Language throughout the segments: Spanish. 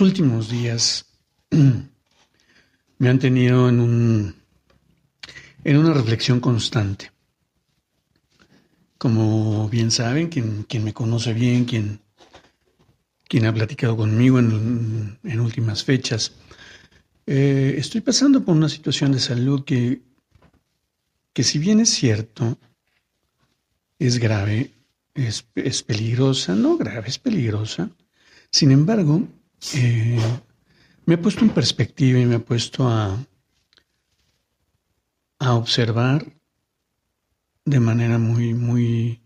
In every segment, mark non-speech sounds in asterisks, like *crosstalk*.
Últimos días *clears throat* me han tenido en un en una reflexión constante. Como bien saben, quien, quien me conoce bien, quien, quien ha platicado conmigo en, en últimas fechas, eh, estoy pasando por una situación de salud que, que si bien es cierto, es grave, es, es peligrosa, no grave, es peligrosa, sin embargo, eh, me ha puesto en perspectiva y me ha puesto a, a observar de manera muy, muy,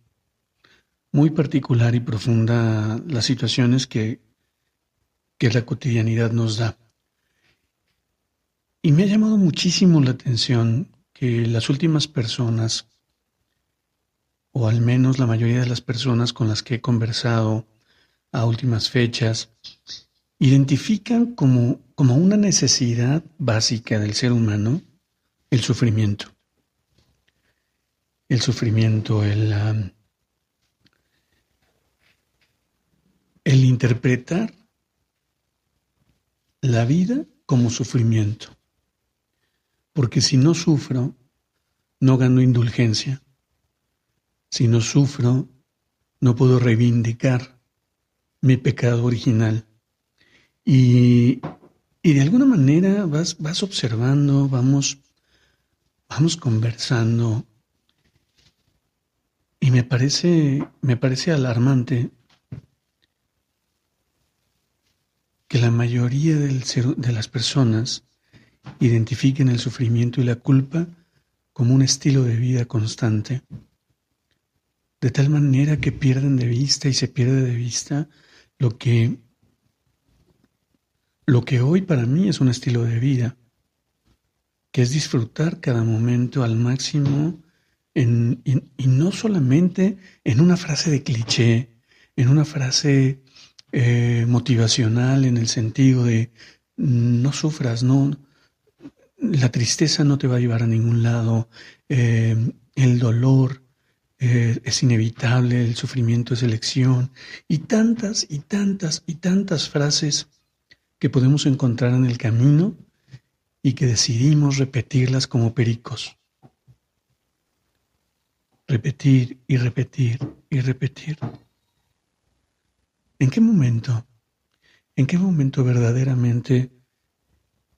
muy particular y profunda las situaciones que, que la cotidianidad nos da. Y me ha llamado muchísimo la atención que las últimas personas, o al menos la mayoría de las personas con las que he conversado a últimas fechas, identifican como, como una necesidad básica del ser humano el sufrimiento. El sufrimiento, el, el interpretar la vida como sufrimiento. Porque si no sufro, no gano indulgencia. Si no sufro, no puedo reivindicar mi pecado original. Y, de alguna manera vas, vas observando, vamos, vamos conversando. Y me parece, me parece alarmante que la mayoría del de las personas identifiquen el sufrimiento y la culpa como un estilo de vida constante, de tal manera que pierden de vista y se pierde de vista lo que lo que hoy para mí es un estilo de vida, que es disfrutar cada momento al máximo y no solamente en una frase de cliché, en una frase eh, motivacional en el sentido de no sufras, no, la tristeza no te va a llevar a ningún lado, eh, el dolor eh, es inevitable, el sufrimiento es elección, y tantas y tantas y tantas frases que podemos encontrar en el camino y que decidimos repetirlas como pericos. Repetir y repetir y repetir. ¿En qué momento? ¿En qué momento verdaderamente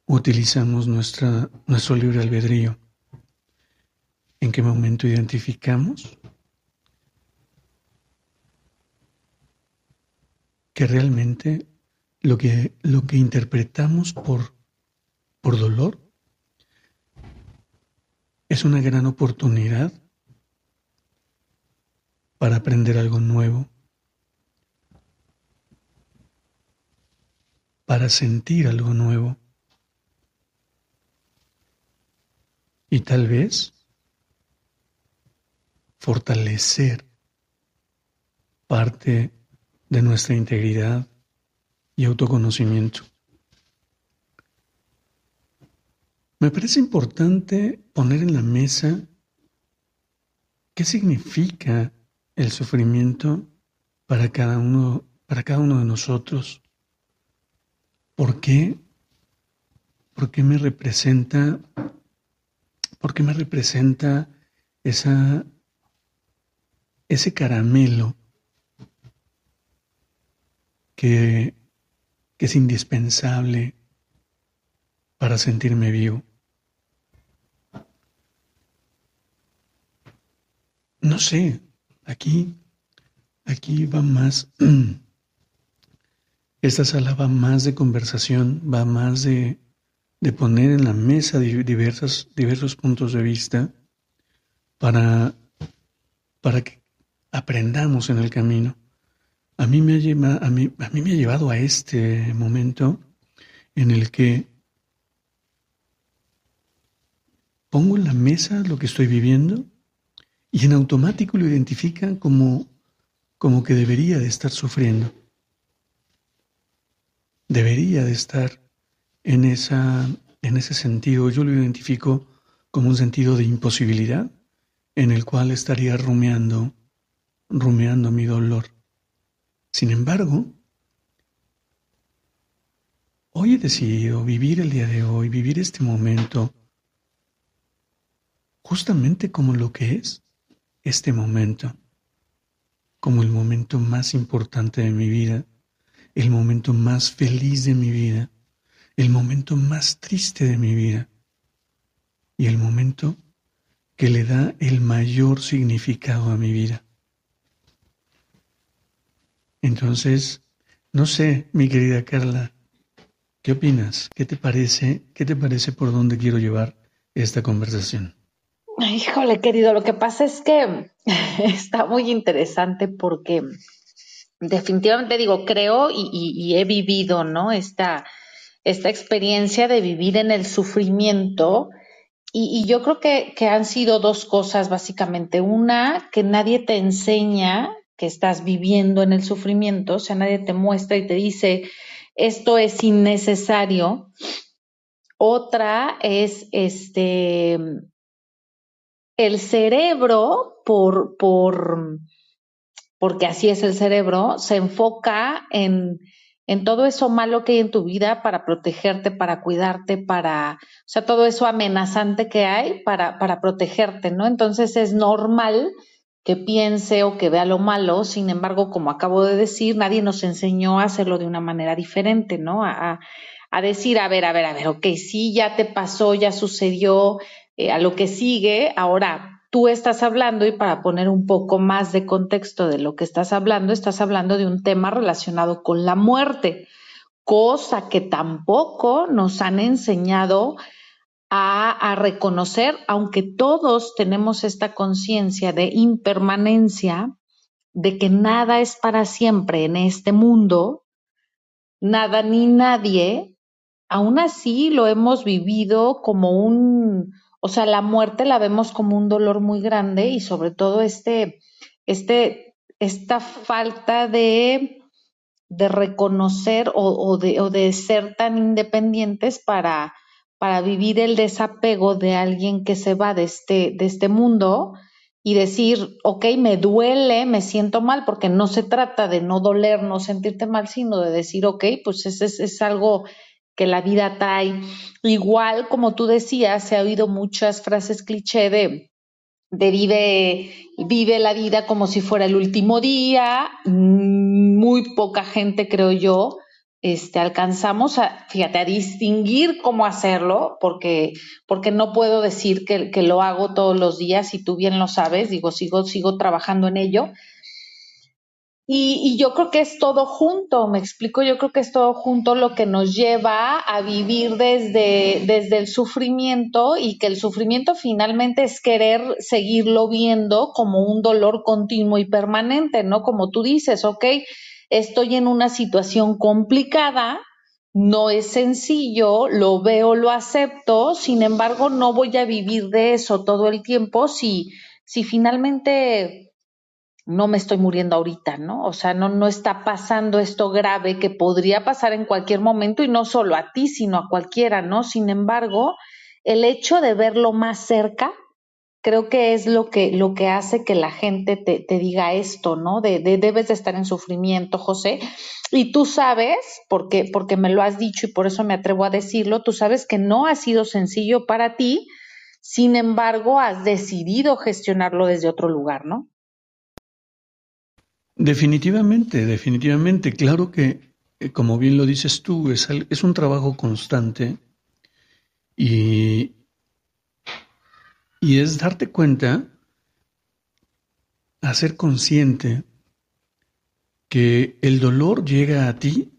utilizamos nuestra, nuestro libre albedrío? ¿En qué momento identificamos que realmente lo que, lo que interpretamos por, por dolor es una gran oportunidad para aprender algo nuevo, para sentir algo nuevo. Y tal vez fortalecer parte de nuestra integridad y autoconocimiento. Me parece importante poner en la mesa qué significa el sufrimiento para cada uno, para cada uno de nosotros. ¿Por qué? ¿Por qué me representa? ¿Por qué me representa esa, ese caramelo que que es indispensable para sentirme vivo. No sé, aquí, aquí va más, *clears throat* esta sala va más de conversación, va más de, de poner en la mesa diversos, diversos puntos de vista para, para que aprendamos en el camino. A mí me ha, llevado a este momento en el que pongo en la mesa lo que estoy viviendo y en automático lo identifica como, como que debería de estar sufriendo. Debería de estar en, esa, en ese sentido. Yo lo identifico como un sentido de imposibilidad en el cual estaría rumiando, rumiando mi dolor. Sin embargo, hoy he decidido vivir el día de hoy, vivir este momento, justamente como lo que es este momento, como el momento más importante de mi vida, el momento más feliz de mi vida, el momento más triste de mi vida y el momento que le da el mayor significado a mi vida. Entonces, no sé, mi querida Carla, ¿qué opinas? ¿Qué te parece? ¿Qué te parece por dónde quiero llevar esta conversación? Híjole, querido, lo que pasa es que *laughs* está muy interesante porque definitivamente digo, creo y, he vivido, ¿no? Esta, esta experiencia de vivir en el sufrimiento. Y, yo creo que han sido dos cosas básicamente. Una, que nadie te enseña que estás viviendo en el sufrimiento, o sea, nadie te muestra y te dice, esto es innecesario. Otra es este el cerebro, por, por, porque así es el cerebro, se enfoca en, en todo eso malo que hay en tu vida para protegerte, para cuidarte, para, o sea, todo eso amenazante que hay para, para protegerte, ¿no? Entonces es normal que piense o que vea lo malo, sin embargo, como acabo de decir, nadie nos enseñó a hacerlo de una manera diferente, ¿no? A, a decir, a ver, a ver, a ver, ok, sí, ya te pasó, ya sucedió, eh, a lo que sigue, ahora tú estás hablando y para poner un poco más de contexto de lo que estás hablando, estás hablando de un tema relacionado con la muerte, cosa que tampoco nos han enseñado a, reconocer, aunque todos tenemos esta conciencia de impermanencia, de que nada es para siempre en este mundo, nada ni nadie, aún así lo hemos vivido como un, o sea, la muerte la vemos como un dolor muy grande y sobre todo este, este, esta falta de, de reconocer o, de, o de ser tan independientes para, para vivir el desapego de alguien que se va de este, de este mundo y decir, ok, me duele, me siento mal, porque no se trata de no doler, no sentirte mal, sino de decir, ok, pues es, es, es algo que la vida trae. Igual, como tú decías, se ha oído muchas frases cliché de, de vive, vive la vida como si fuera el último día. Muy poca gente, creo yo, este, alcanzamos a, fíjate, a distinguir cómo hacerlo, porque, porque no puedo decir que, lo hago todos los días y tú bien lo sabes, digo, sigo, sigo trabajando en ello. Y, y, yo creo que es todo junto, me explico, yo creo que es todo junto lo que nos lleva a vivir desde, desde el sufrimiento y que el sufrimiento finalmente es querer seguirlo viendo como un dolor continuo y permanente, ¿no? Como tú dices, ok, estoy en una situación complicada, no es sencillo, lo veo, lo acepto, sin embargo, no voy a vivir de eso todo el tiempo si, si finalmente no me estoy muriendo ahorita, ¿no? O sea, no, no está pasando esto grave que podría pasar en cualquier momento y no solo a ti, sino a cualquiera, ¿no? Sin embargo, el hecho de verlo más cerca creo que es lo que, lo que hace que la gente te, te diga esto, ¿no? De, de, debes de estar en sufrimiento, José. Y tú sabes, porque, porque me lo has dicho y por eso me atrevo a decirlo, tú sabes que no ha sido sencillo para ti, sin embargo, has decidido gestionarlo desde otro lugar, ¿no? Definitivamente, definitivamente. Claro que, eh, como bien lo dices tú, es, es un trabajo constante y, y es darte cuenta, hacer consciente que el dolor llega a ti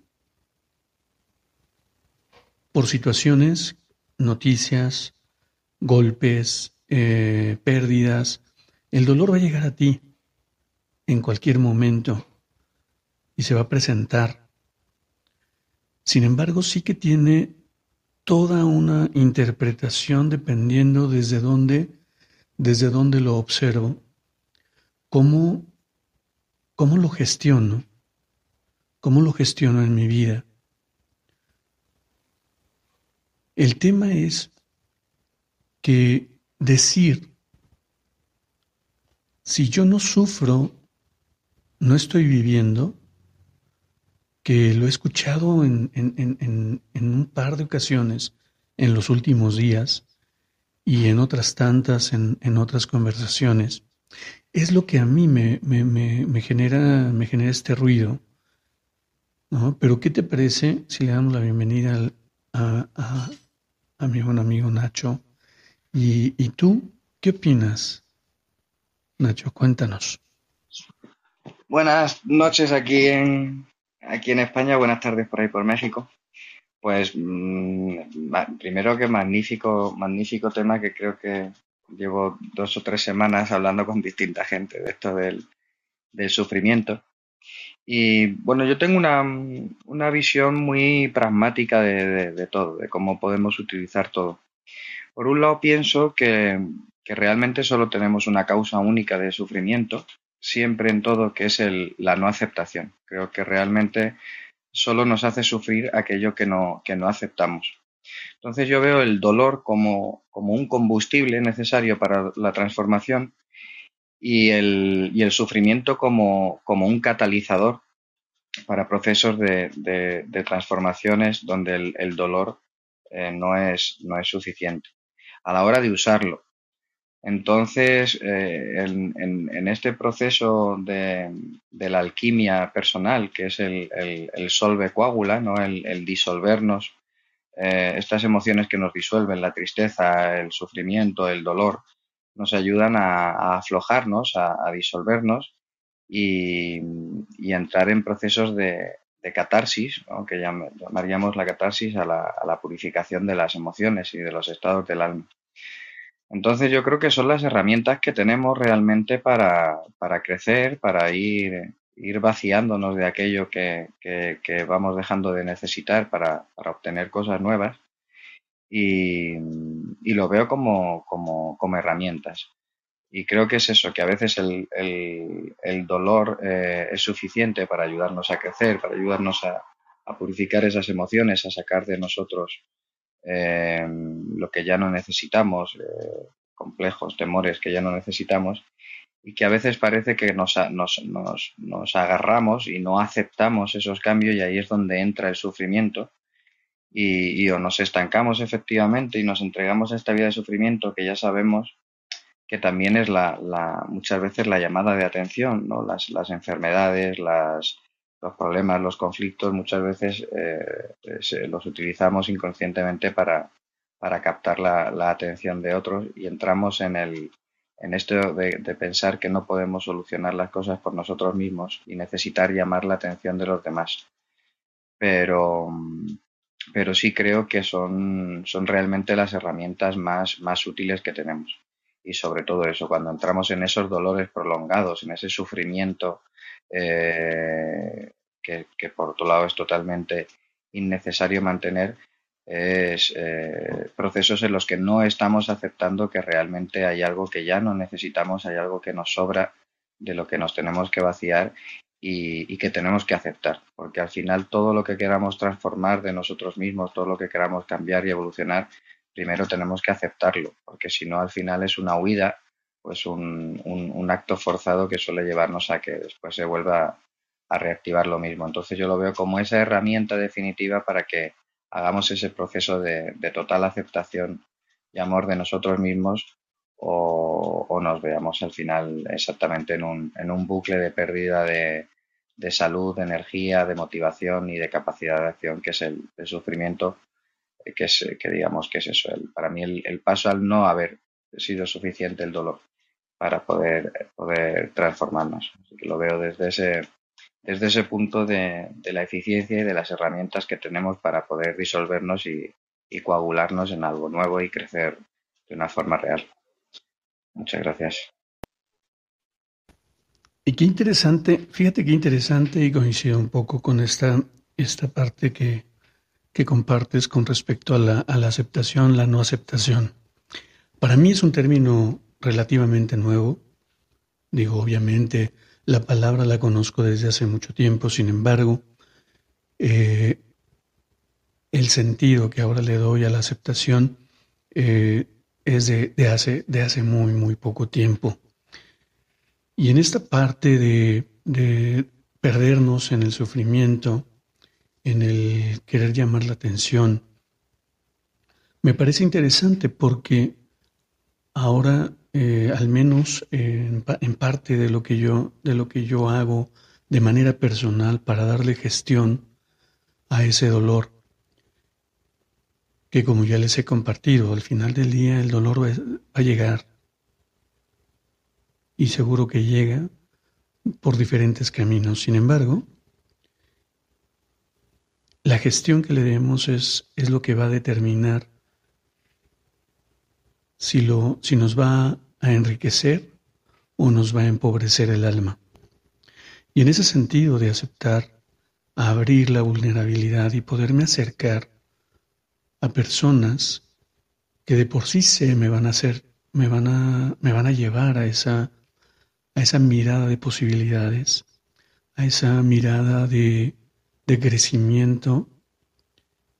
por situaciones, noticias, golpes, eh, pérdidas. El dolor va a llegar a ti en cualquier momento. y se va a presentar. Sin embargo, sí que tiene toda una interpretación dependiendo desde dónde, desde dónde lo observo, cómo, cómo lo gestiono, cómo lo gestiono en mi vida. El tema es que decir, si yo no sufro, no estoy viviendo, que lo he escuchado en, un par de ocasiones en los últimos días y en otras tantas, en, otras conversaciones, es lo que a mí me, genera, me genera este ruido. Pero ¿qué te parece si le damos la bienvenida a, mi buen amigo Nacho? Y, ¿Y tú qué opinas? Nacho, cuéntanos. Buenas noches aquí en, aquí en España, buenas tardes por ahí por México. Pues mm, primero que magnífico, magnífico tema que creo que llevo dos o tres semanas hablando con distinta gente de esto del, sufrimiento. Y bueno, yo tengo una, visión muy pragmática de, todo, de cómo podemos utilizar todo. Por un lado pienso que, que realmente solo tenemos una causa única de sufrimiento siempre en todo, que es el, la no aceptación. Creo que realmente solo nos hace sufrir aquello que no, que no aceptamos. Entonces yo veo el dolor como, como un combustible necesario para la transformación y el, y el sufrimiento como, como, un catalizador para procesos de, de, transformaciones donde el, el dolor eh, no, es, no es suficiente. A la hora de usarlo, entonces, eh, en, este proceso de, la alquimia personal, que es el, solve coagula, ¿no? el, disolvernos, eh, estas emociones que nos disuelven, la tristeza, el sufrimiento, el dolor, nos ayudan a, aflojarnos, a, disolvernos y, entrar en procesos de, catarsis, que llamaríamos la catarsis a la purificación de las emociones y de los estados del alma. Entonces yo creo que son las herramientas que tenemos realmente para, para crecer, para ir, ir vaciándonos de aquello que, que, vamos dejando de necesitar para, para obtener cosas nuevas. Y, lo veo como, como, como, herramientas. Y creo que es eso, que a veces el, el, dolor eh, es suficiente para ayudarnos a crecer, para ayudarnos a purificar esas emociones, a sacar de nosotros eh, lo que ya no necesitamos, eh, complejos, temores que ya no necesitamos, y que a veces parece que nos, nos, nos, nos, agarramos y no aceptamos esos cambios y ahí es donde entra el sufrimiento y, y, o nos estancamos efectivamente y nos entregamos a esta vida de sufrimiento que ya sabemos que también es la, la muchas veces la llamada de atención, ¿no? las, las enfermedades, las, los problemas, los conflictos, muchas veces eh, los utilizamos inconscientemente para, para captar la, la, atención de otros y entramos en, el, en esto de, de, pensar que no podemos solucionar las cosas por nosotros mismos y necesitar llamar la atención de los demás. Pero, pero sí creo que son, son realmente las herramientas más, más útiles que tenemos. Y sobre todo eso, cuando entramos en esos dolores prolongados, en ese sufrimiento eh, que, por otro lado es totalmente innecesario mantener, es eh, procesos en los que no estamos aceptando que realmente hay algo que ya no necesitamos, hay algo que nos sobra de lo que nos tenemos que vaciar y, y, que tenemos que aceptar, porque al final todo lo que queramos transformar de nosotros mismos, todo lo que queramos cambiar y evolucionar, primero tenemos que aceptarlo, porque si no al final es una huida pues un, un, acto forzado que suele llevarnos a que después se vuelva a reactivar lo mismo. Entonces yo lo veo como esa herramienta definitiva para que hagamos ese proceso de, total aceptación y amor de nosotros mismos o, nos veamos al final exactamente en un, en un bucle de pérdida de, de, salud, de energía, de motivación y de capacidad de acción, que es el, sufrimiento, que, es, que digamos que es eso. El, para mí el, el paso al no haber sido suficiente el dolor para poder, poder transformarnos. Así que lo veo desde ese, desde ese punto de, de, la eficiencia y de las herramientas que tenemos para poder disolvernos y, y, coagularnos en algo nuevo y crecer de una forma real. Muchas gracias. Y qué interesante, fíjate qué interesante y coincido un poco con esta, esta parte que, que compartes con respecto a la, a la aceptación, la no aceptación. Para mí es un término relativamente nuevo. Digo, obviamente, la palabra la conozco desde hace mucho tiempo, sin embargo, eh, el sentido que ahora le doy a la aceptación eh, es de, hace, de hace muy, muy poco tiempo. Y en esta parte de, de perdernos en el sufrimiento, en el querer llamar la atención, me parece interesante porque ahora, eh, al menos en, en, parte de lo que yo, de lo que yo hago de manera personal para darle gestión a ese dolor, que como ya les he compartido, al final del día el dolor va a llegar y seguro que llega por diferentes caminos. Sin embargo, la gestión que le demos es, es lo que va a determinar si, lo, si nos va enriquecer o nos va a empobrecer el alma. Y en ese sentido de aceptar, abrir la vulnerabilidad y poderme acercar a personas que de por sí se me van a hacer, me van a, me van a llevar a esa, a esa mirada de posibilidades, a esa mirada de, de crecimiento,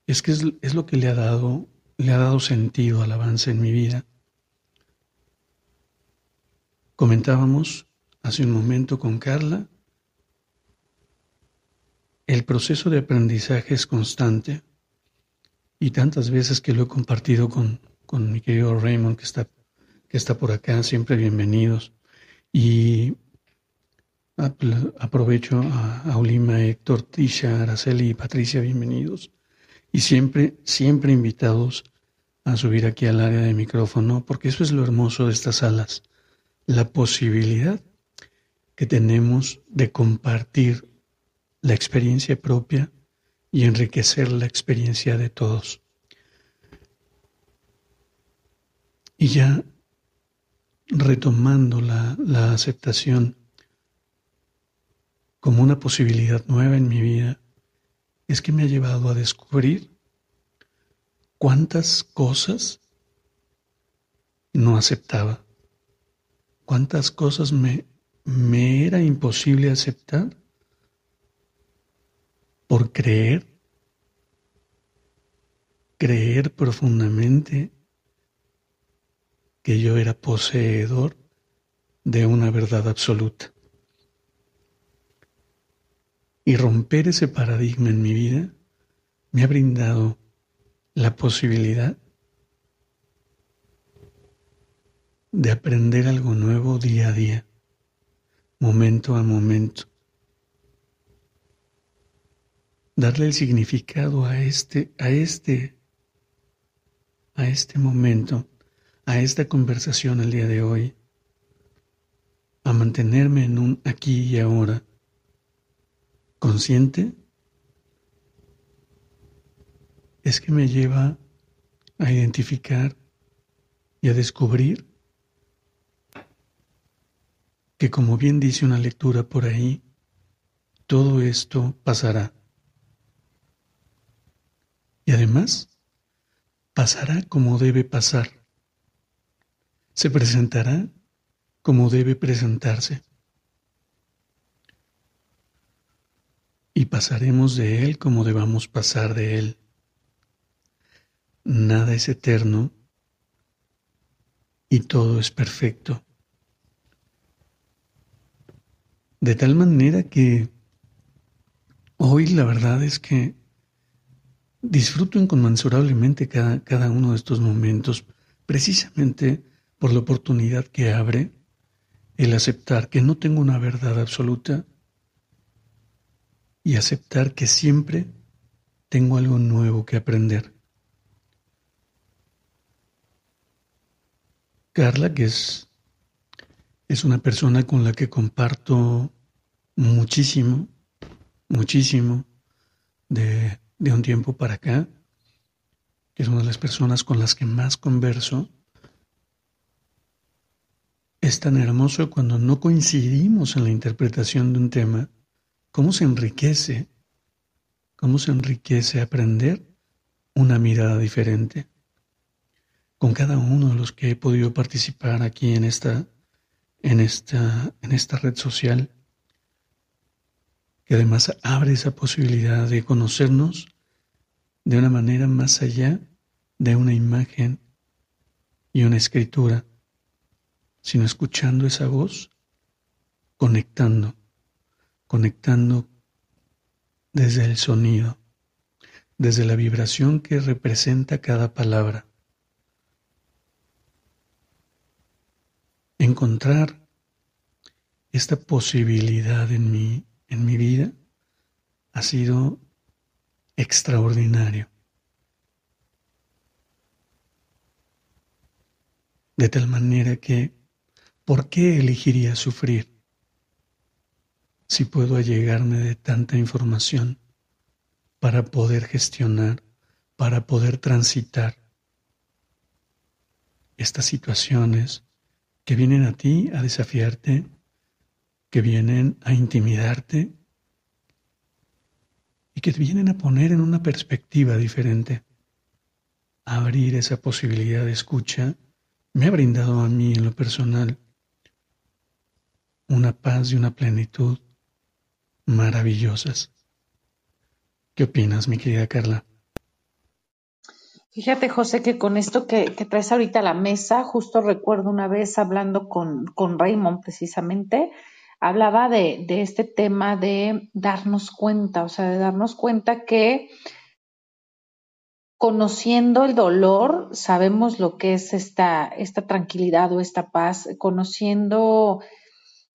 es que es, es, lo que le ha dado, le ha dado sentido al avance en mi vida. Comentábamos hace un momento con Carla, el proceso de aprendizaje es constante y tantas veces que lo he compartido con, con mi querido Raymond que está, que está por acá, siempre bienvenidos. Y aprovecho a, a Héctor, Tisha, Araceli y Patricia, bienvenidos. Y siempre, siempre invitados a subir aquí al área de micrófono, porque eso es lo hermoso de estas salas, la posibilidad que tenemos de compartir la experiencia propia y enriquecer la experiencia de todos. Y ya retomando la, la, aceptación como una posibilidad nueva en mi vida, es que me ha llevado a descubrir cuántas cosas no aceptaba, cuántas cosas me, era imposible aceptar por creer, creer profundamente que yo era poseedor de una verdad absoluta. Y romper ese paradigma en mi vida me ha brindado la posibilidad de aprender algo nuevo día a día, momento a momento, darle el significado a este, a este, a este momento, a esta conversación el día de hoy, a mantenerme en un aquí y ahora, consciente, es que me lleva a identificar y a descubrir que como bien dice una lectura por ahí, todo esto pasará. Y además, pasará como debe pasar. Se presentará como debe presentarse. Y pasaremos de él como debamos pasar de él. Nada es eterno y todo es perfecto. De tal manera que hoy la verdad es que Disfruto inconmensurablemente cada, cada uno de estos momentos, precisamente por la oportunidad que abre el aceptar que no tengo una verdad absoluta y aceptar que siempre tengo algo nuevo que aprender. Carla, que es, es una persona con la que comparto muchísimo, muchísimo de de un tiempo para acá, es una de las personas con las que más converso, es tan hermoso cuando no coincidimos en la interpretación de un tema, cómo se enriquece, cómo se enriquece aprender una mirada diferente. Con cada uno de los que he podido participar aquí en esta, en esta, en esta red social, que además abre esa posibilidad de conocernos de una manera más allá de una imagen y una escritura, sino escuchando esa voz, conectando, conectando desde el sonido, desde la vibración que representa cada palabra. Encontrar esta posibilidad en mi, en mi vida ha sido extraordinario. De tal manera que, ¿por qué elegiría sufrir si puedo allegarme de tanta información para poder gestionar, para poder transitar estas situaciones que vienen a ti a desafiarte, que vienen a intimidarte y que vienen a poner en una perspectiva diferente, abrir esa posibilidad de escucha me ha brindado a mí en lo personal una paz y una plenitud maravillosas. ¿Qué opinas, mi querida Carla? Fíjate, José, que con esto que, traes ahorita a la mesa, justo recuerdo una vez hablando con, con Raymond precisamente, hablaba de, de, este tema de darnos cuenta, o sea, de darnos cuenta que conociendo el dolor, sabemos lo que es esta, esta tranquilidad o esta paz, conociendo,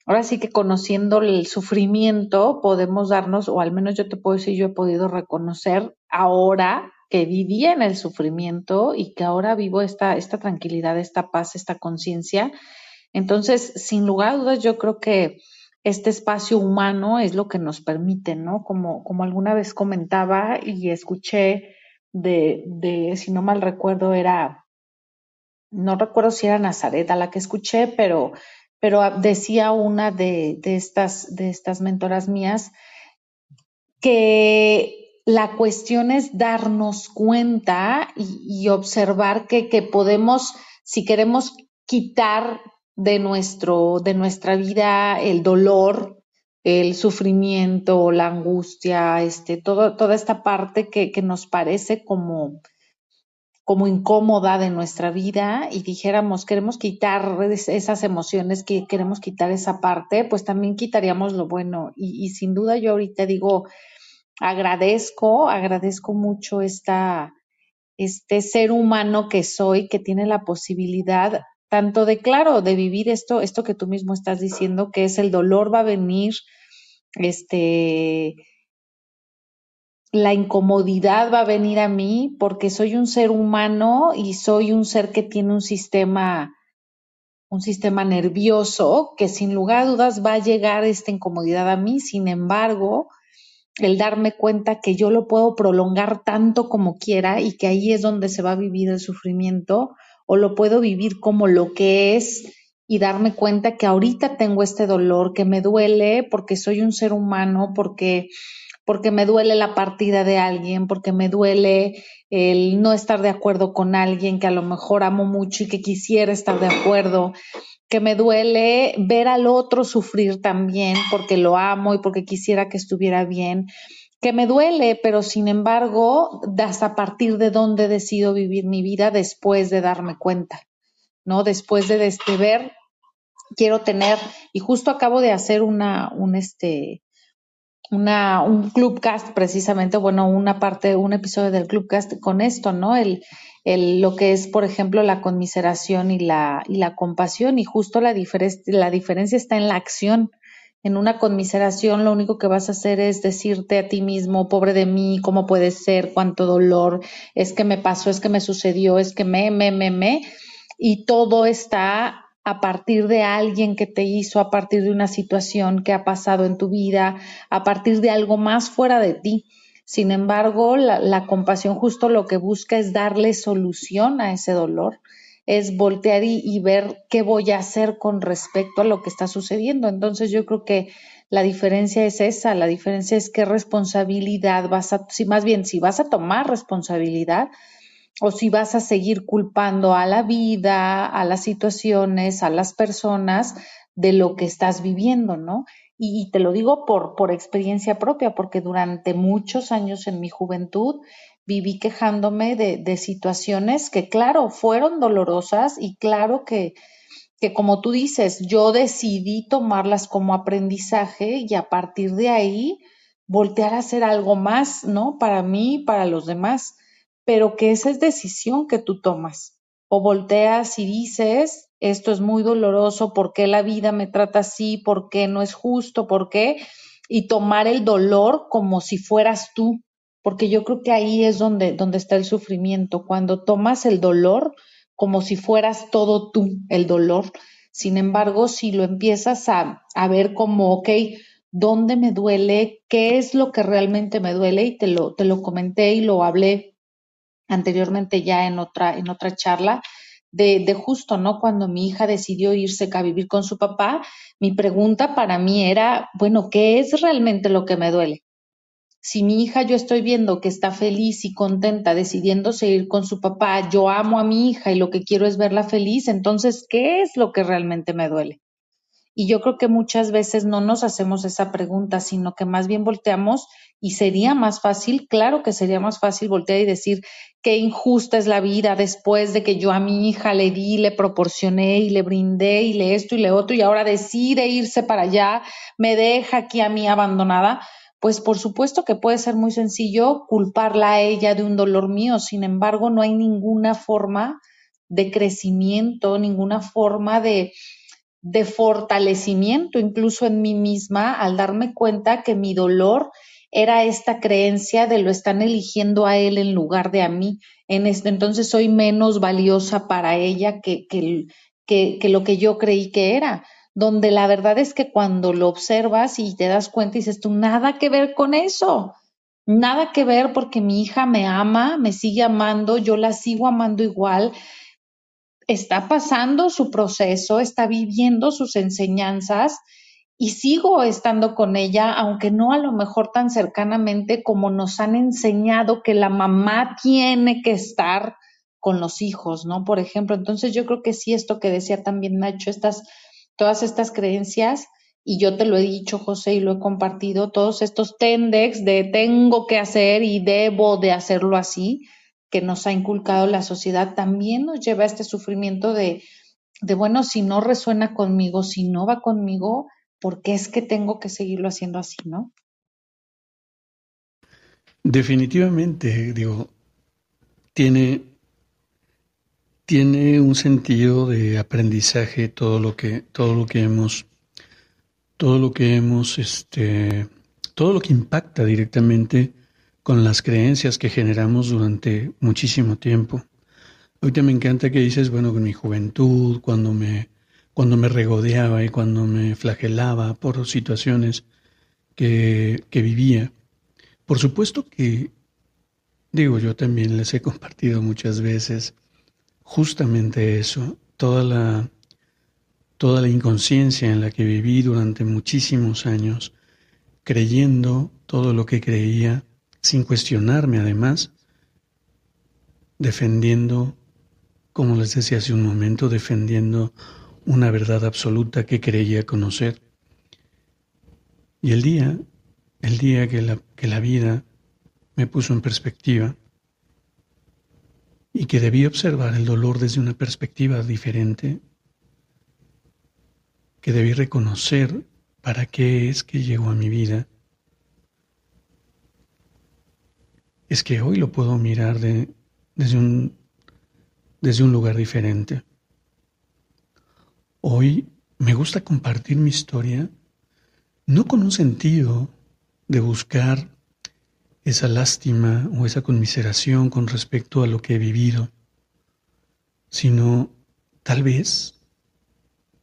ahora sí que conociendo el sufrimiento, podemos darnos, o al menos yo te puedo decir, yo he podido reconocer ahora que vivía en el sufrimiento y que ahora vivo esta, esta tranquilidad, esta paz, esta conciencia. Entonces, sin lugar a dudas, yo creo que este espacio humano es lo que nos permite, ¿no? Como, como alguna vez comentaba y escuché de, de, si no mal recuerdo, era, no recuerdo si era Nazaret a la que escuché, pero, pero decía una de, de, estas, de estas mentoras mías que la cuestión es darnos cuenta y, observar que, que, podemos, si queremos quitar de, nuestro, de nuestra vida el dolor, el sufrimiento, la angustia, este, toda esta parte que, que nos parece como, como incómoda de nuestra vida y dijéramos, queremos quitar esas emociones, que queremos quitar esa parte, pues también quitaríamos lo bueno. Y, y sin duda yo ahorita digo, agradezco, agradezco mucho este ser humano que soy, que tiene la posibilidad tanto de, claro, de vivir esto, esto que tú mismo estás diciendo, que es el dolor va a venir, este, la incomodidad va a venir a mí porque soy un ser humano y soy un ser que tiene un sistema, un sistema nervioso que sin lugar a dudas va a llegar esta incomodidad a mí. Sin embargo, el darme cuenta que yo lo puedo prolongar tanto como quiera y que ahí es donde se va a vivir el sufrimiento, o lo puedo vivir como lo que es y darme cuenta que ahorita tengo este dolor, que me duele porque soy un ser humano, porque porque me duele la partida de alguien, porque me duele el no estar de acuerdo con alguien que a lo mejor amo mucho y que quisiera estar de acuerdo, que me duele ver al otro sufrir también porque lo amo y porque quisiera que estuviera bien, que me duele, pero sin embargo, hasta a partir de dónde decido vivir mi vida después de darme cuenta, ¿no? Después de, de ver, quiero tener, y justo acabo de hacer una, un este, una, un clubcast precisamente, bueno, una parte, un episodio del clubcast con esto, ¿no? El, el, lo que es, por ejemplo, la conmiseración y la, y la compasión, y justo la, la diferencia está en la acción. En una conmiseración lo único que vas a hacer es decirte a ti mismo, pobre de mí, cómo puede ser, cuánto dolor, es que me pasó, es que me sucedió, es que me, me, me, me, y todo está a partir de alguien que te hizo, a partir de una situación que ha pasado en tu vida, a partir de algo más fuera de ti. Sin embargo, la, compasión justo lo que busca es darle solución a ese dolor es voltear y, ver qué voy a hacer con respecto a lo que está sucediendo. Entonces yo creo que la diferencia es esa, la diferencia es qué responsabilidad vas a, si más bien si vas a tomar responsabilidad o si vas a seguir culpando a la vida, a las situaciones, a las personas de lo que estás viviendo, ¿no? Y, te lo digo por, por experiencia propia, porque durante muchos años en mi juventud viví quejándome de, de situaciones que, claro, fueron dolorosas y claro que, que como tú dices, yo decidí tomarlas como aprendizaje y a partir de ahí voltear a hacer algo más, ¿no? Para mí para los demás, pero que esa es decisión que tú tomas. O volteas y dices, esto es muy doloroso, ¿por qué la vida me trata así? ¿Por qué no es justo? ¿Por qué? Y tomar el dolor como si fueras tú, porque yo creo que ahí es donde, donde está el sufrimiento, cuando tomas el dolor como si fueras todo tú el dolor. Sin embargo, si lo empiezas a, a ver como, ok, ¿dónde me duele? ¿Qué es lo que realmente me duele? Y te lo, te lo comenté y lo hablé anteriormente ya en otra, en otra charla, de, de, justo, ¿no? Cuando mi hija decidió irse a vivir con su papá, mi pregunta para mí era, bueno, ¿qué es realmente lo que me duele? Si mi hija yo estoy viendo que está feliz y contenta decidiéndose ir con su papá, yo amo a mi hija y lo que quiero es verla feliz, entonces, ¿qué es lo que realmente me duele? Y yo creo que muchas veces no nos hacemos esa pregunta, sino que más bien volteamos y sería más fácil, claro que sería más fácil voltear y decir qué injusta es la vida después de que yo a mi hija le di, le proporcioné y le brindé y le esto y le otro y ahora decide irse para allá, me deja aquí a mí abandonada pues por supuesto que puede ser muy sencillo culparla a ella de un dolor mío, sin embargo no hay ninguna forma de crecimiento, ninguna forma de, de fortalecimiento. Incluso en mí misma al darme cuenta que mi dolor era esta creencia de lo están eligiendo a él en lugar de a mí. En este, entonces soy menos valiosa para ella que, que, lo que yo creí que era. Donde la verdad es que cuando lo observas y te das cuenta y dices tú, nada que ver con eso, nada que ver porque mi hija me ama, me sigue amando, yo la sigo amando igual, está pasando su proceso, está viviendo sus enseñanzas y sigo estando con ella, aunque no a lo mejor tan cercanamente como nos han enseñado que la mamá tiene que estar con los hijos, ¿no? Por ejemplo, entonces yo creo que sí, esto que decía también Nacho, estas todas estas creencias, y yo te lo he dicho, José, y lo he compartido, todos estos tendex de tengo que hacer y debo de hacerlo así, que nos ha inculcado la sociedad, también nos lleva a este sufrimiento de, de, bueno, si no resuena conmigo, si no va conmigo, ¿por qué es que tengo que seguirlo haciendo así, no? Definitivamente, digo, tiene tiene un sentido de aprendizaje todo lo que, todo lo que hemos, todo lo que hemos, este, todo lo que impacta directamente con las creencias que generamos durante muchísimo tiempo. Ahorita me encanta que dices, bueno, con mi juventud, cuando me, cuando me regodeaba y cuando me flagelaba por situaciones que, que vivía. Por supuesto que, digo, yo también les he compartido muchas veces justamente eso, toda la, toda la inconsciencia en la que viví durante muchísimos años, creyendo todo lo que creía, sin cuestionarme además, defendiendo, como les decía hace un momento, defendiendo una verdad absoluta que creía conocer. Y el día, el día que la, que la vida me puso en perspectiva, y que debí observar el dolor desde una perspectiva diferente, que debí reconocer para qué es que llegó a mi vida, es que hoy lo puedo mirar desde, un, desde un lugar diferente. Hoy me gusta compartir mi historia no con un sentido de buscar esa lástima o esa conmiseración con respecto a lo que he vivido, sino tal vez,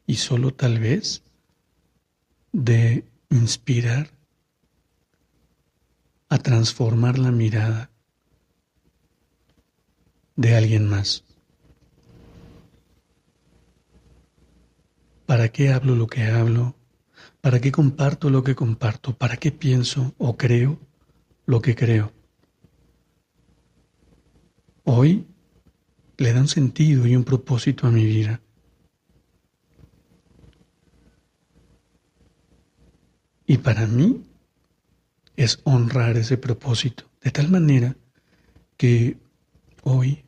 y solo tal vez, de inspirar a transformar la mirada de alguien más. ¿Para qué hablo lo que hablo? ¿Para qué comparto lo que comparto? ¿Para qué pienso o creo lo que creo? Hoy le da un sentido y un propósito a mi vida. Y para mí es honrar ese propósito, de tal manera que hoy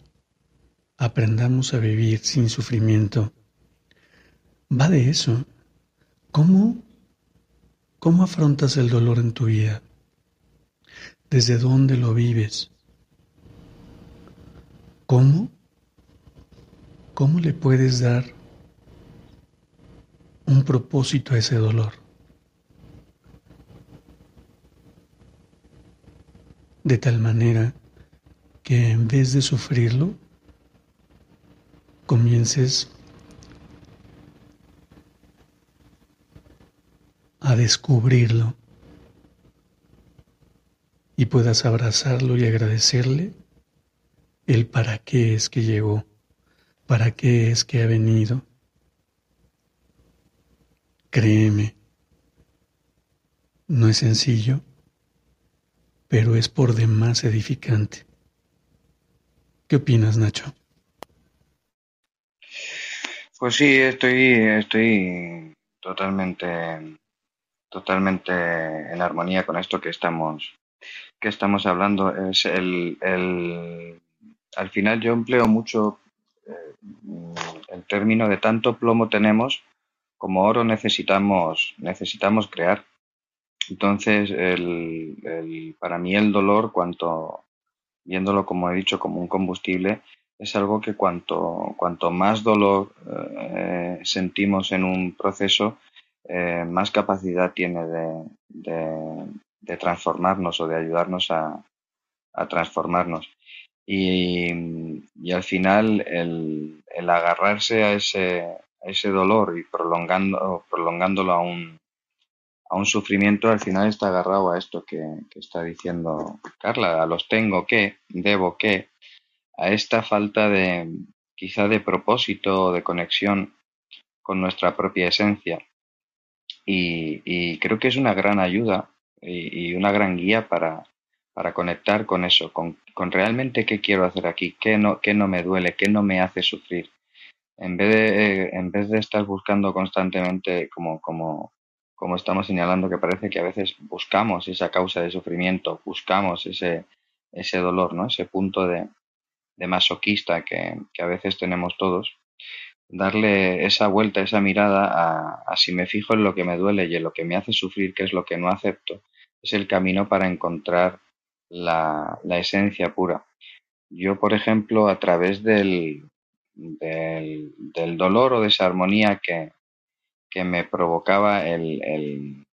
aprendamos a vivir sin sufrimiento. Va de eso. ¿Cómo, cómo afrontas el dolor en tu vida? ¿Desde dónde lo vives? ¿Cómo? ¿Cómo le puedes dar un propósito a ese dolor? De tal manera que en vez de sufrirlo, comiences a descubrirlo y puedas abrazarlo y agradecerle el para qué es que llegó, para qué es que ha venido. Créeme, no es sencillo, pero es por demás edificante. ¿Qué opinas, Nacho? Pues sí, estoy, estoy totalmente, totalmente en armonía con esto que estamos, que estamos hablando. Es el, el al final yo empleo mucho eh, el término de tanto plomo tenemos como oro necesitamos, necesitamos crear. Entonces, el, para mí el dolor, cuanto, viéndolo como he dicho, como un combustible, es algo que cuanto, cuanto más dolor eh, sentimos en un proceso, eh, más capacidad tiene de, transformarnos o de ayudarnos a, transformarnos. Y, al final el, agarrarse a ese, dolor y prolongando, prolongándolo a un, a un sufrimiento, al final está agarrado a esto que, que está diciendo Carla, a los tengo que, debo que, a esta falta de quizá de propósito o de conexión con nuestra propia esencia. Y, creo que es una gran ayuda y, una gran guía para, para conectar con eso, con, realmente qué quiero hacer aquí, qué no, qué no me duele, qué no me hace sufrir. En vez de, en vez de estar buscando constantemente, como, como, como estamos señalando, que parece que a veces buscamos esa causa de sufrimiento, buscamos ese, ese dolor, ¿no? ese punto de, de masoquista que, a veces tenemos todos, darle esa vuelta, esa mirada a, si me fijo en lo que me duele y en lo que me hace sufrir, que es lo que no acepto, es el camino para encontrar la, esencia pura. Yo, por ejemplo, a través del, del, dolor o de esa armonía que, que me provocaba el, el,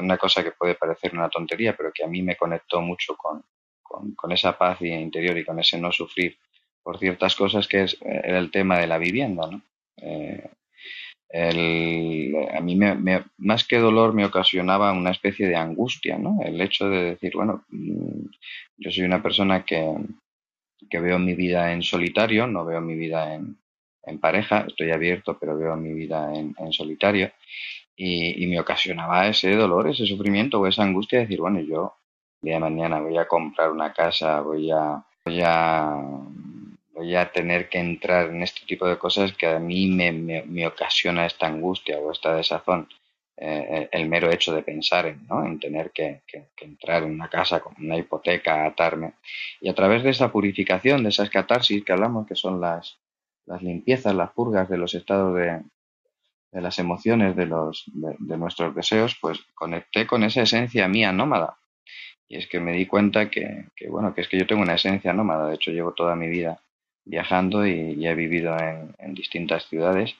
una cosa que puede parecer una tontería, pero que a mí me conectó mucho con, con, esa paz interior y con ese no sufrir por ciertas cosas que es eh, el tema de la vivienda, ¿no? Eh, a mí me, más que dolor me ocasionaba una especie de angustia, ¿no? El hecho de decir, bueno, mm, yo soy una persona que, que veo mi vida en solitario, no veo mi vida en, en pareja, estoy abierto, pero veo mi vida en, en solitario. Y, y, me ocasionaba ese dolor, ese sufrimiento o esa angustia de decir, bueno, yo día de mañana voy a comprar una casa, voy a, voy a, voy a tener que entrar en este tipo de cosas que a mí me, me, ocasiona esta angustia o esta desazón. Eh, el mero hecho de pensar en, ¿no? en tener que, que, entrar en una casa con una hipoteca, atarme. Y a través de esa purificación, de esas catarsis que hablamos, que son las, las limpiezas, las purgas de los estados de, de las emociones, de, los, de, de, nuestros deseos, pues conecté con esa esencia mía nómada, y es que me di cuenta que, bueno, que es que yo tengo una esencia nómada. De hecho, llevo toda mi vida viajando y, he vivido en, distintas ciudades.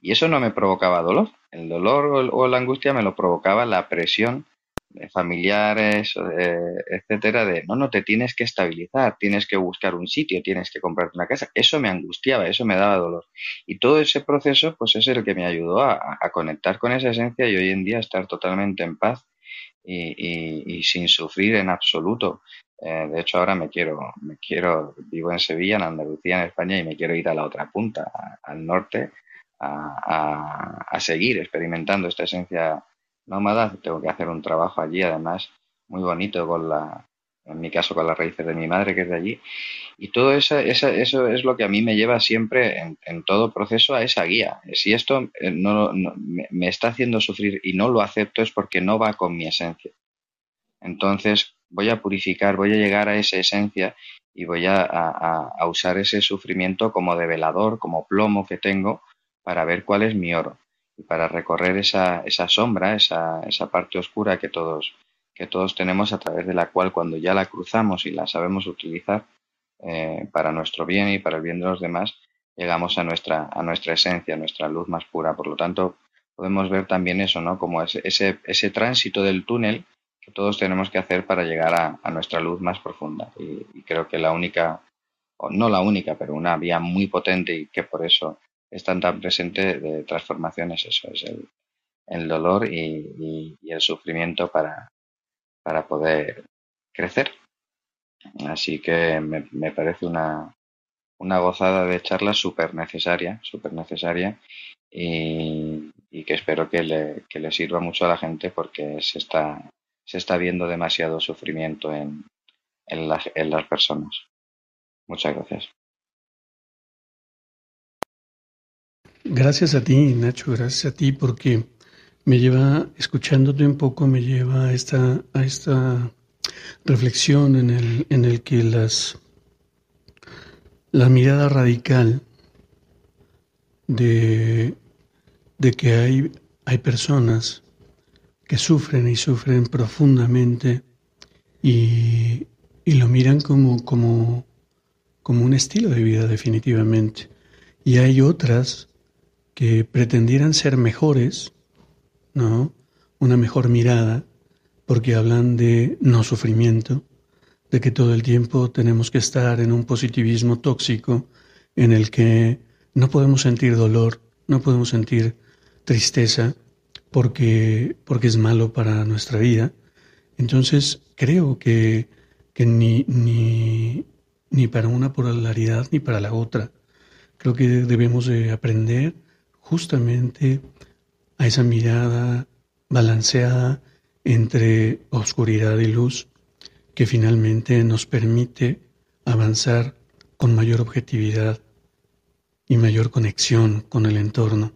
Y eso no me provocaba dolor. El dolor o, la angustia me lo provocaba la presión de familiares, etcétera, de no, no, te tienes que estabilizar, tienes que buscar un sitio, tienes que comprarte una casa. Eso me angustiaba, eso me daba dolor. Y todo ese proceso, pues es el que me ayudó a, a conectar con esa esencia y hoy en día estar totalmente en paz y, sin sufrir en absoluto. Eh, de hecho, ahora me quiero, me quiero, vivo en Sevilla, en Andalucía, en España, y me quiero ir a la otra punta, al norte, a, seguir experimentando esta esencia nómada. Tengo que hacer un trabajo allí, además, muy bonito con la, en mi caso con las raíces de mi madre que es de allí. Y todo eso, eso, es lo que a mí me lleva siempre en, todo proceso a esa guía. Si esto eh, no, me está haciendo sufrir y no lo acepto es porque no va con mi esencia. Entonces voy a purificar, voy a llegar a esa esencia y voy a, usar ese sufrimiento como develador, como plomo que tengo para ver cuál es mi oro y para recorrer esa, esa sombra, esa, esa parte oscura que todos, que todos tenemos a través de la cual cuando ya la cruzamos y la sabemos utilizar eh, para nuestro bien y para el bien de los demás, llegamos a nuestra, a nuestra esencia, a nuestra luz más pura. Por lo tanto, podemos ver también eso, ¿no? Como ese, ese, ese tránsito del túnel todos tenemos que hacer para llegar a, nuestra luz más profunda. Y, creo que la única, o no la única, pero una vía muy potente y que por eso están tan presente de transformaciones, eso es el, el dolor y, y, el sufrimiento para, para poder crecer. Así que me, me parece una, una gozada de charla súper necesaria, súper necesaria y, y, que espero que le, que le, sirva mucho a la gente porque se está, se está viendo demasiado sufrimiento en, en, la, en las personas. Muchas gracias. Gracias a ti, Nacho, gracias a ti, porque me lleva, escuchándote un poco, me lleva a esta, a esta reflexión en el, en el que las, la mirada radical de, de que hay, hay personas que sufren y sufren profundamente y, y lo miran como, como, como un estilo de vida definitivamente. Y hay otras que pretendieran ser mejores, ¿no? Una mejor mirada, porque hablan de no sufrimiento, de que todo el tiempo tenemos que estar en un positivismo tóxico en el que no podemos sentir dolor, no podemos sentir tristeza, porque, porque es malo para nuestra vida. Entonces, creo que, que ni, ni, ni para una polaridad ni para la otra. Creo que debemos de aprender justamente a esa mirada balanceada entre oscuridad y luz que finalmente nos permite avanzar con mayor objetividad y mayor conexión con el entorno.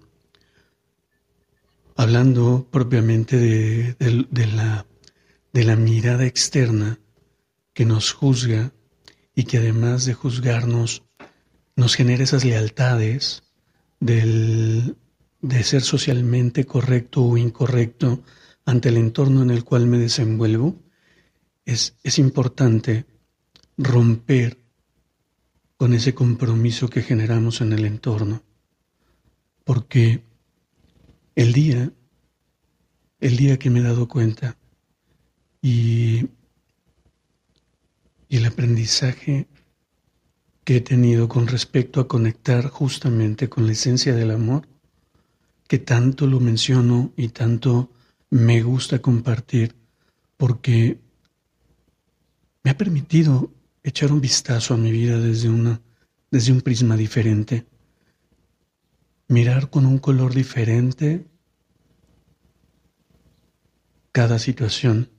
Hablando propiamente de, de, la, de la mirada externa que nos juzga y que además de juzgarnos nos genera esas lealtades del, de ser socialmente correcto o incorrecto ante el entorno en el cual me desenvuelvo, es, es importante romper con ese compromiso que generamos en el entorno. Porque el día, el día que me he dado cuenta y, el aprendizaje que he tenido con respecto a conectar justamente con la esencia del amor, que tanto lo menciono y tanto me gusta compartir, porque me ha permitido echar un vistazo a mi vida desde, una, desde un prisma diferente, mirar con un color diferente cada situación.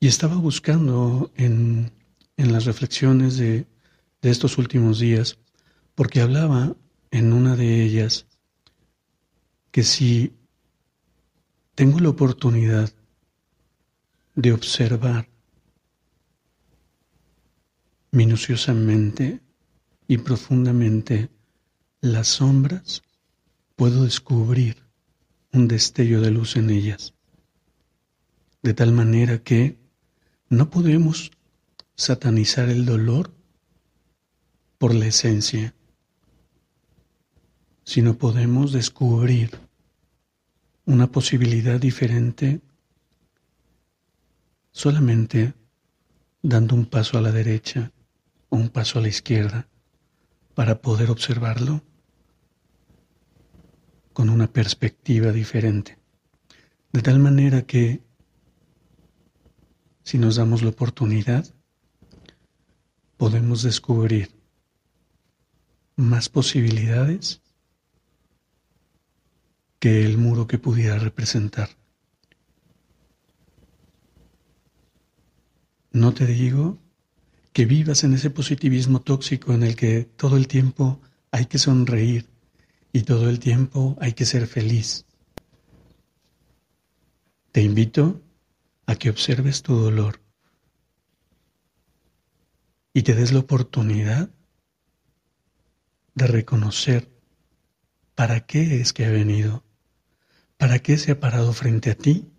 Y estaba buscando en, en las reflexiones de de estos últimos días, porque hablaba en una de ellas que si tengo la oportunidad de observar minuciosamente y profundamente las sombras, puedo descubrir un destello de luz en ellas. De tal manera que no podemos satanizar el dolor por la esencia, sino podemos descubrir una posibilidad diferente solamente dando un paso a la derecha o un paso a la izquierda para poder observarlo con una perspectiva diferente. De tal manera que si nos damos la oportunidad, podemos descubrir más posibilidades que el muro que pudiera representar. No te digo que vivas en ese positivismo tóxico en el que todo el tiempo hay que sonreír y todo el tiempo hay que ser feliz. Te invito a que observes tu dolor y te des la oportunidad de reconocer para qué es que ha venido, para qué se ha parado frente a ti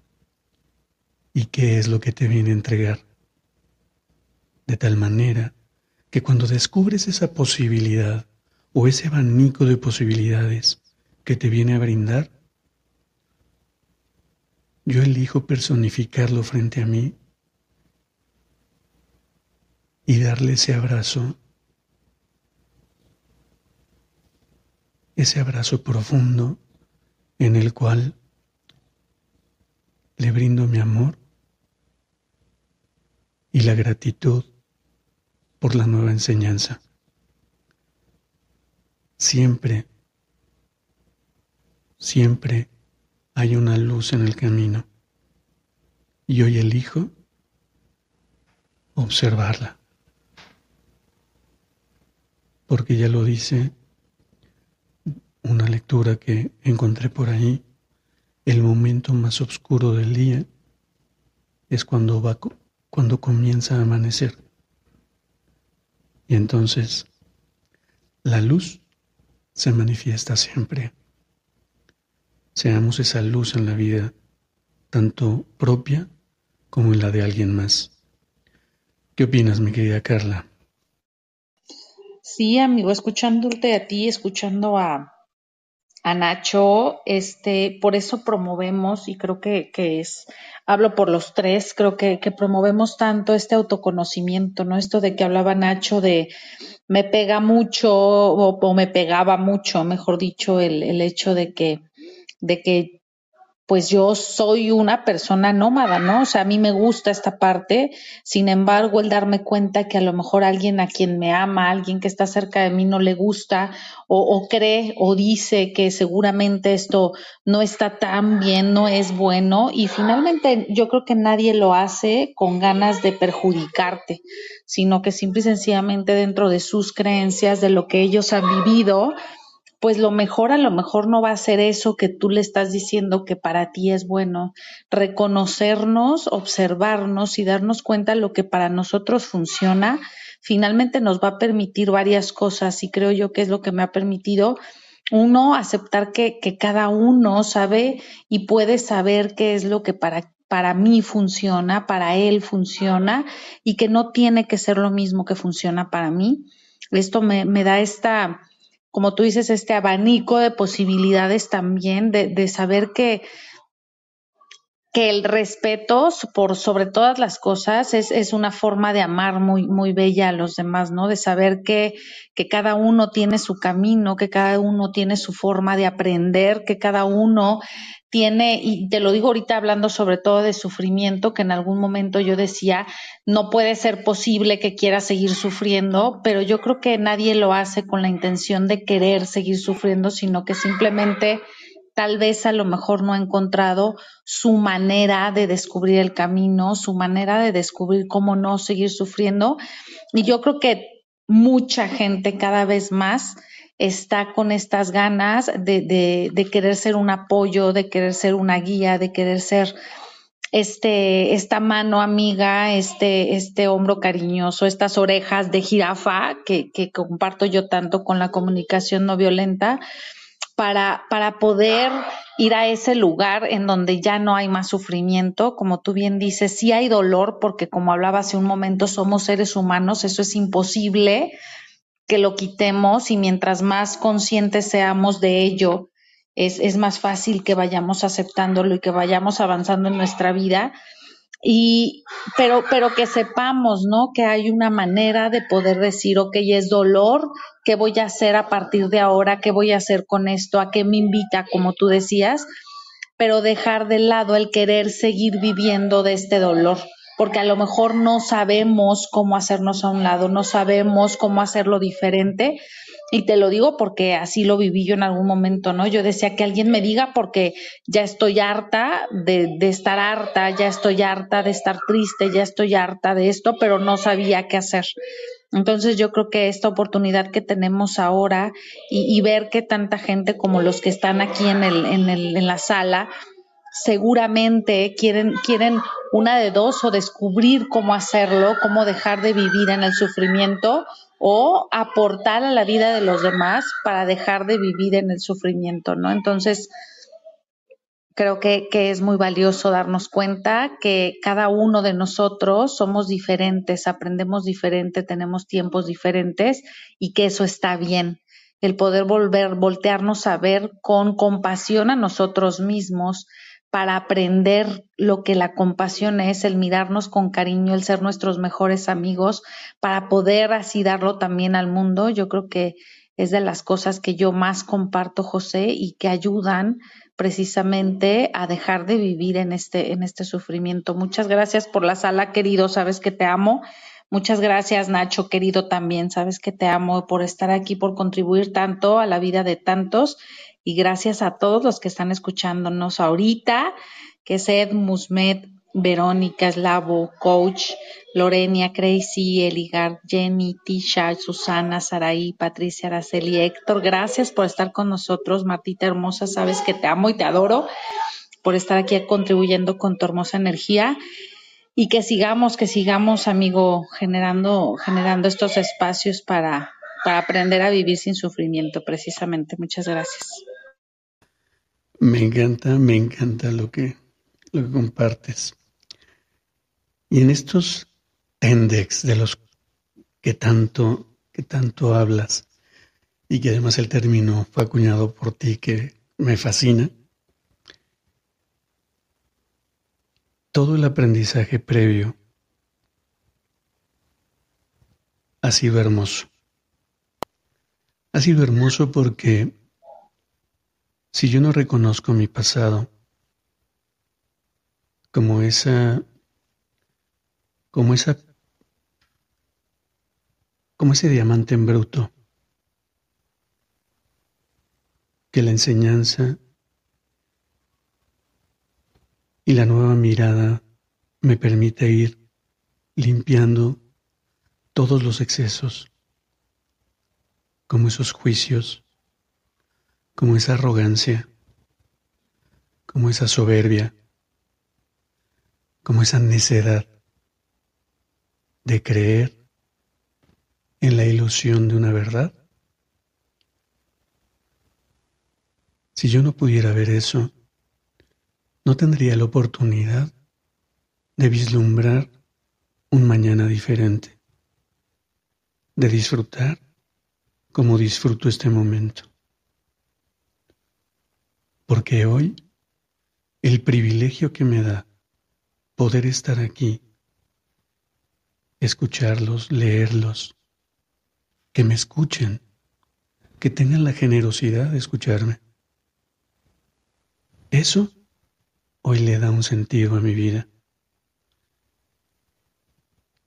y qué es lo que te viene a entregar. De tal manera que cuando descubres esa posibilidad o ese abanico de posibilidades que te viene a brindar, yo elijo personificarlo frente a mí y darle ese abrazo, ese abrazo profundo en el cual le brindo mi amor y la gratitud por la nueva enseñanza. Siempre, siempre hay una luz en el camino. Y hoy elijo observarla. Porque ya lo dice una lectura que encontré por ahí, el momento más oscuro del día es cuando va cuando comienza a amanecer. Y entonces la luz se manifiesta siempre. Seamos esa luz en la vida, tanto propia como en la de alguien más. ¿Qué opinas, mi querida Carla? Sí, amigo, escuchándote a ti, escuchando a, a Nacho, este, por eso promovemos, y creo que, que es, hablo por los tres, creo que, que promovemos tanto este autoconocimiento, ¿no? Esto de que hablaba Nacho de me pega mucho, o, o me pegaba mucho, mejor dicho, el, el hecho de que, de que pues yo soy una persona nómada, ¿no? O sea, a mí me gusta esta parte, sin embargo, el darme cuenta que a lo mejor alguien a quien me ama, alguien que está cerca de mí no le gusta o, o cree o dice que seguramente esto no está tan bien, no es bueno y finalmente yo creo que nadie lo hace con ganas de perjudicarte, sino que simple y sencillamente dentro de sus creencias, de lo que ellos han vivido, pues lo mejor a lo mejor no va a ser eso que tú le estás diciendo que para ti es bueno. Reconocernos, observarnos y darnos cuenta de lo que para nosotros funciona, finalmente nos va a permitir varias cosas y creo yo que es lo que me ha permitido uno, aceptar que, cada uno sabe y puede saber qué es lo que para para mí funciona, para él funciona y que no tiene que ser lo mismo que funciona para mí. Esto me da esta, como tú dices, este abanico de posibilidades también, de, de saber que, que el respeto por sobre todas las cosas es, es, una forma de amar muy, muy bella a los demás, ¿no? De saber que, que cada uno tiene su camino, que cada uno tiene su forma de aprender, que cada uno tiene, y te lo digo ahorita hablando sobre todo de sufrimiento, que en algún momento yo decía, no puede ser posible que quiera seguir sufriendo, pero yo creo que nadie lo hace con la intención de querer seguir sufriendo, sino que simplemente tal vez a lo mejor no ha encontrado su manera de descubrir el camino, su manera de descubrir cómo no seguir sufriendo. Y yo creo que mucha gente cada vez más está con estas ganas de, de, querer ser un apoyo, de querer ser una guía, de querer ser este, esta mano amiga, este, este hombro cariñoso, estas orejas de jirafa que comparto yo tanto con la comunicación no violenta, para, para poder ir a ese lugar en donde ya no hay más sufrimiento. Como tú bien dices, sí hay dolor, porque como hablaba hace un momento, somos seres humanos, eso es imposible que lo quitemos y mientras más conscientes seamos de ello, es, es más fácil que vayamos aceptándolo y que vayamos avanzando en nuestra vida. Y, pero, pero que sepamos, ¿no? Que hay una manera de poder decir, ok, es dolor, ¿qué voy a hacer a partir de ahora? ¿Qué voy a hacer con esto? ¿A qué me invita? Como tú decías, pero dejar de lado el querer seguir viviendo de este dolor porque a lo mejor no sabemos cómo hacernos a un lado, no sabemos cómo hacerlo diferente. Y te lo digo porque así lo viví yo en algún momento, ¿no? Yo decía que alguien me diga porque ya estoy harta de, estar harta, ya estoy harta de estar triste, ya estoy harta de esto, pero no sabía qué hacer. Entonces yo creo que esta oportunidad que tenemos ahora y, y ver que tanta gente como los que están aquí en, el, en, el, en la sala seguramente quieren, quieren una de dos o descubrir cómo hacerlo, cómo dejar de vivir en el sufrimiento o aportar a la vida de los demás para dejar de vivir en el sufrimiento, ¿no? Entonces, creo que, que, es muy valioso darnos cuenta que cada uno de nosotros somos diferentes, aprendemos diferente, tenemos tiempos diferentes y que eso está bien. El poder volver, voltearnos a ver con compasión a nosotros mismos, para aprender lo que la compasión es, el mirarnos con cariño, el ser nuestros mejores amigos, para poder así darlo también al mundo. Yo creo que es de las cosas que yo más comparto, José, y que ayudan precisamente a dejar de vivir en este, en este sufrimiento. Muchas gracias por la sala, querido, sabes que te amo. Muchas gracias, Nacho, querido, también. Sabes que te amo por estar aquí, por contribuir tanto a la vida de tantos y gracias a todos los que están escuchándonos ahorita, que es Ed, Musmet, Verónica, Slavo, Coach, Lorenia, Crazy, Eligar, Jenny, Tisha, Susana, Saraí, Patricia, Araceli, Héctor. Gracias por estar con nosotros, Martita hermosa. Sabes que te amo y te adoro por estar aquí contribuyendo con tu hermosa energía y que sigamos, que sigamos, amigo, generando, generando estos espacios para, para aprender a vivir sin sufrimiento, precisamente. Muchas gracias. Me encanta, me encanta lo que, lo que compartes. Y en estos index de los que tanto, que tanto hablas, y que además el término fue acuñado por ti, que me fascina, todo el aprendizaje previo ha sido hermoso. Ha sido hermoso porque si yo no reconozco mi pasado como esa, como esa, como ese diamante en bruto, que la enseñanza y la nueva mirada me permite ir limpiando todos los excesos, como esos juicios como esa arrogancia, como esa soberbia, como esa necedad de creer en la ilusión de una verdad. Si yo no pudiera ver eso, no tendría la oportunidad de vislumbrar un mañana diferente, de disfrutar como disfruto este momento. Porque hoy el privilegio que me da poder estar aquí, escucharlos, leerlos, que me escuchen, que tengan la generosidad de escucharme. Eso hoy le da un sentido a mi vida.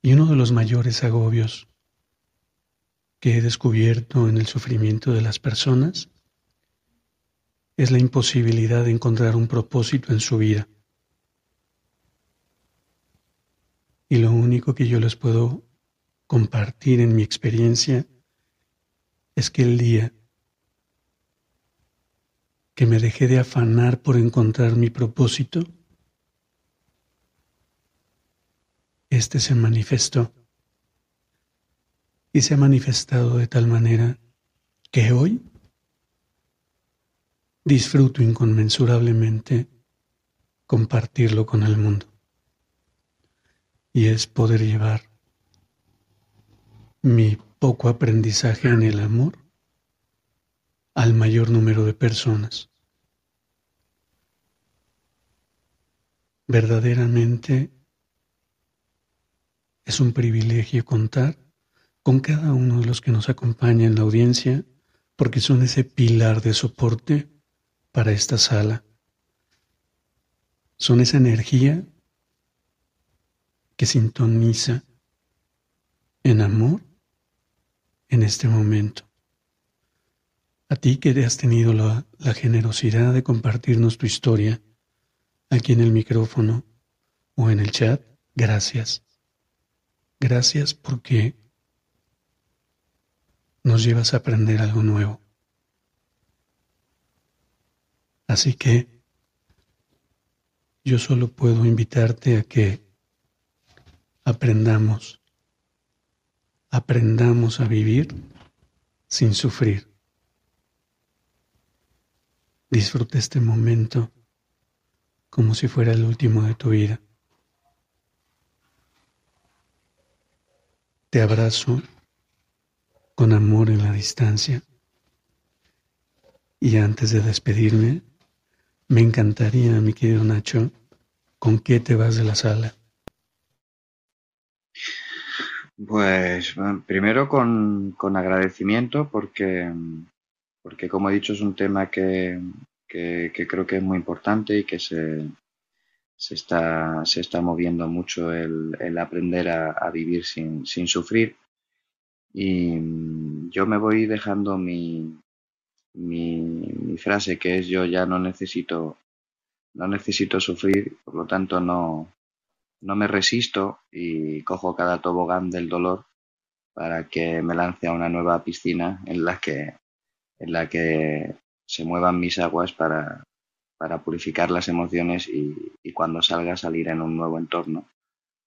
Y uno de los mayores agobios que he descubierto en el sufrimiento de las personas es la imposibilidad de encontrar un propósito en su vida. Y lo único que yo les puedo compartir en mi experiencia es que el día que me dejé de afanar por encontrar mi propósito, este se manifestó y se ha manifestado de tal manera que hoy disfruto inconmensurablemente compartirlo con el mundo. Y es poder llevar mi poco aprendizaje en el amor al mayor número de personas. Verdaderamente es un privilegio contar con cada uno de los que nos acompaña en la audiencia porque son ese pilar de soporte para esta sala. Son esa energía que sintoniza en amor en este momento. A ti que has tenido la, la generosidad de compartirnos tu historia aquí en el micrófono o en el chat, gracias. Gracias porque nos llevas a aprender algo nuevo. Así que yo solo puedo invitarte a que aprendamos, aprendamos a vivir sin sufrir. Disfruta este momento como si fuera el último de tu vida. Te abrazo con amor en la distancia. Y antes de despedirme, me encantaría, mi querido Nacho, ¿con qué te vas de la sala? Pues primero con, agradecimiento porque, porque, como he dicho, es un tema que, creo que es muy importante y que se, se, está, se está moviendo mucho el, aprender a, vivir sin, sin, sufrir. Y yo me voy dejando mi, mi, frase que es yo ya no necesito, no necesito sufrir, por lo tanto no, no me resisto y cojo cada tobogán del dolor para que me lance a una nueva piscina en la que, en la que se muevan mis aguas para, para purificar las emociones y, y, cuando salga salir en un nuevo entorno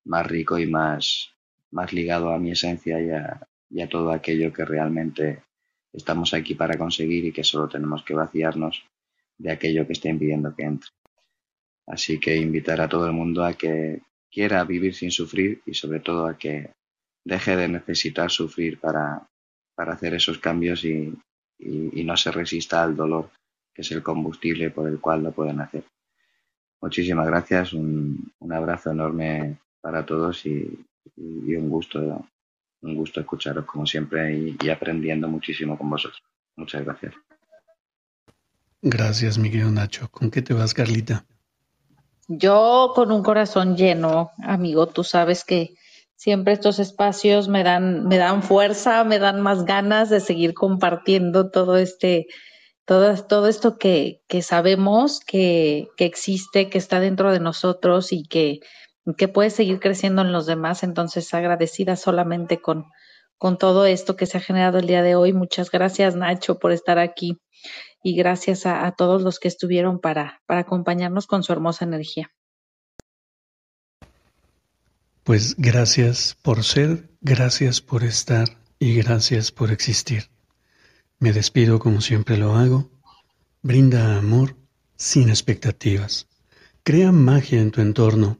más rico y más, más ligado a mi esencia y a, y a todo aquello que realmente estamos aquí para conseguir y que solo tenemos que vaciarnos de aquello que está impidiendo que entre. Así que invitar a todo el mundo a que quiera vivir sin sufrir y sobre todo a que deje de necesitar sufrir para, para hacer esos cambios y, y, no se resista al dolor, que es el combustible por el cual lo pueden hacer. Muchísimas gracias, un, un abrazo enorme para todos y, y un gusto un gusto escucharos como siempre y, aprendiendo muchísimo con vosotros. Muchas gracias. Gracias, Miguel Nacho. ¿Con qué te vas, Carlita? Yo con un corazón lleno, amigo. Tú sabes que siempre estos espacios me dan, me dan fuerza, me dan más ganas de seguir compartiendo todo este, todo, todo esto que, que sabemos que, que existe, que está dentro de nosotros y que que puede seguir creciendo en los demás. Entonces, agradecida solamente con, con todo esto que se ha generado el día de hoy. Muchas gracias, Nacho, por estar aquí y gracias a, a todos los que estuvieron para, para acompañarnos con su hermosa energía. Pues gracias por ser, gracias por estar y gracias por existir. Me despido como siempre lo hago. Brinda amor sin expectativas. Crea magia en tu entorno